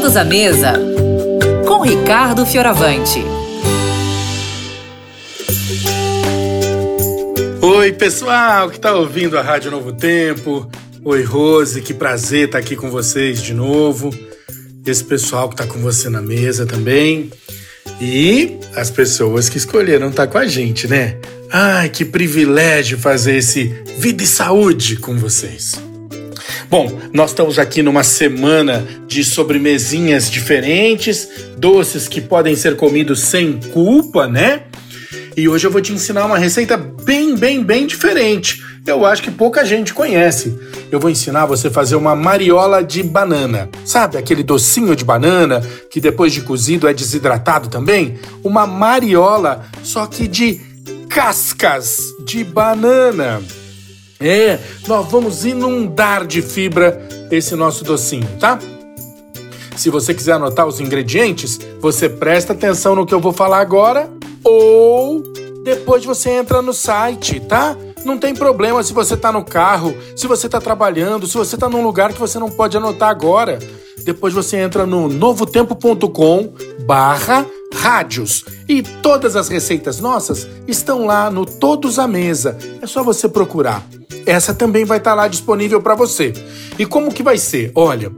Todos à mesa com Ricardo Fioravante. Oi, pessoal que está ouvindo a Rádio Novo Tempo. Oi, Rose, que prazer estar tá aqui com vocês de novo. Esse pessoal que está com você na mesa também. E as pessoas que escolheram estar tá com a gente, né? Ai, que privilégio fazer esse Vida e Saúde com vocês. Bom, nós estamos aqui numa semana de sobremesinhas diferentes, doces que podem ser comidos sem culpa, né? E hoje eu vou te ensinar uma receita bem, bem, bem diferente. Eu acho que pouca gente conhece. Eu vou ensinar você a fazer uma mariola de banana. Sabe aquele docinho de banana que depois de cozido é desidratado também? Uma mariola, só que de cascas de banana. É, nós vamos inundar de fibra esse nosso docinho, tá? Se você quiser anotar os ingredientes, você presta atenção no que eu vou falar agora ou depois você entra no site, tá? Não tem problema se você tá no carro, se você tá trabalhando, se você tá num lugar que você não pode anotar agora. Depois você entra no novotempo.com barra rádios. E todas as receitas nossas estão lá no Todos à Mesa. É só você procurar essa também vai estar tá lá disponível para você. E como que vai ser? Olha,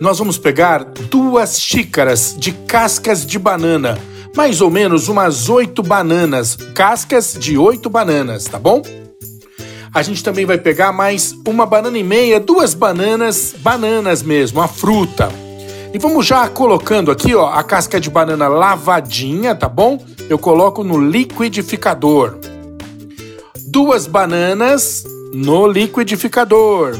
nós vamos pegar duas xícaras de cascas de banana, mais ou menos umas oito bananas, cascas de oito bananas, tá bom? A gente também vai pegar mais uma banana e meia, duas bananas, bananas mesmo, a fruta. E vamos já colocando aqui, ó, a casca de banana lavadinha, tá bom? Eu coloco no liquidificador. Duas bananas no liquidificador.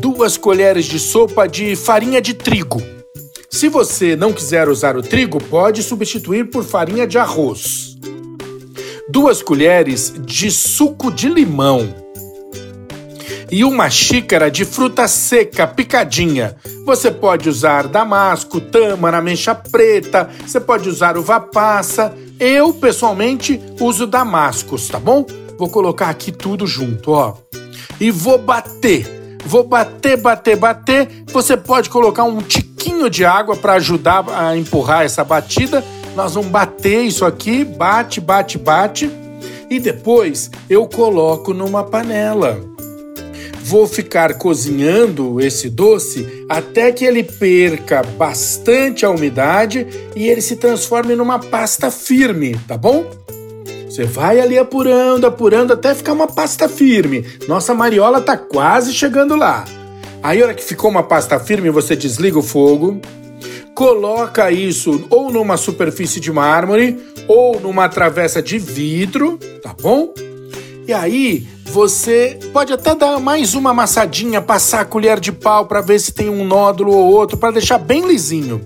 Duas colheres de sopa de farinha de trigo. Se você não quiser usar o trigo, pode substituir por farinha de arroz. Duas colheres de suco de limão. E uma xícara de fruta seca picadinha. Você pode usar damasco, tâmara, ameixa preta, você pode usar uva passa. Eu, pessoalmente, uso damascos, tá bom? Vou colocar aqui tudo junto, ó. E vou bater. Vou bater, bater, bater. Você pode colocar um tiquinho de água para ajudar a empurrar essa batida. Nós vamos bater isso aqui, bate, bate, bate. E depois eu coloco numa panela. Vou ficar cozinhando esse doce até que ele perca bastante a umidade e ele se transforme numa pasta firme, tá bom? Você vai ali apurando, apurando até ficar uma pasta firme. Nossa mariola tá quase chegando lá. Aí, hora que ficou uma pasta firme, você desliga o fogo, coloca isso ou numa superfície de mármore ou numa travessa de vidro, tá bom? E aí você pode até dar mais uma amassadinha, passar a colher de pau para ver se tem um nódulo ou outro para deixar bem lisinho.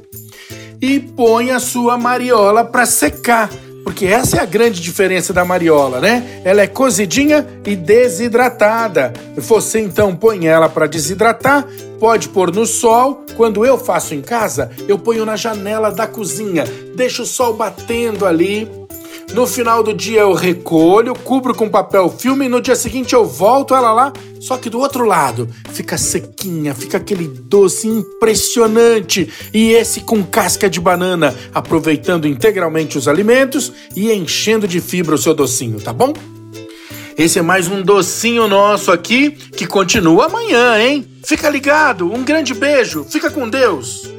E põe a sua mariola para secar porque essa é a grande diferença da mariola, né? Ela é cozidinha e desidratada. Você então põe ela para desidratar, pode pôr no sol. Quando eu faço em casa, eu ponho na janela da cozinha, deixo o sol batendo ali no final do dia eu recolho, cubro com papel filme e no dia seguinte eu volto ela lá, só que do outro lado fica sequinha, fica aquele doce impressionante e esse com casca de banana, aproveitando integralmente os alimentos e enchendo de fibra o seu docinho, tá bom? Esse é mais um docinho nosso aqui que continua amanhã, hein? Fica ligado, um grande beijo, fica com Deus!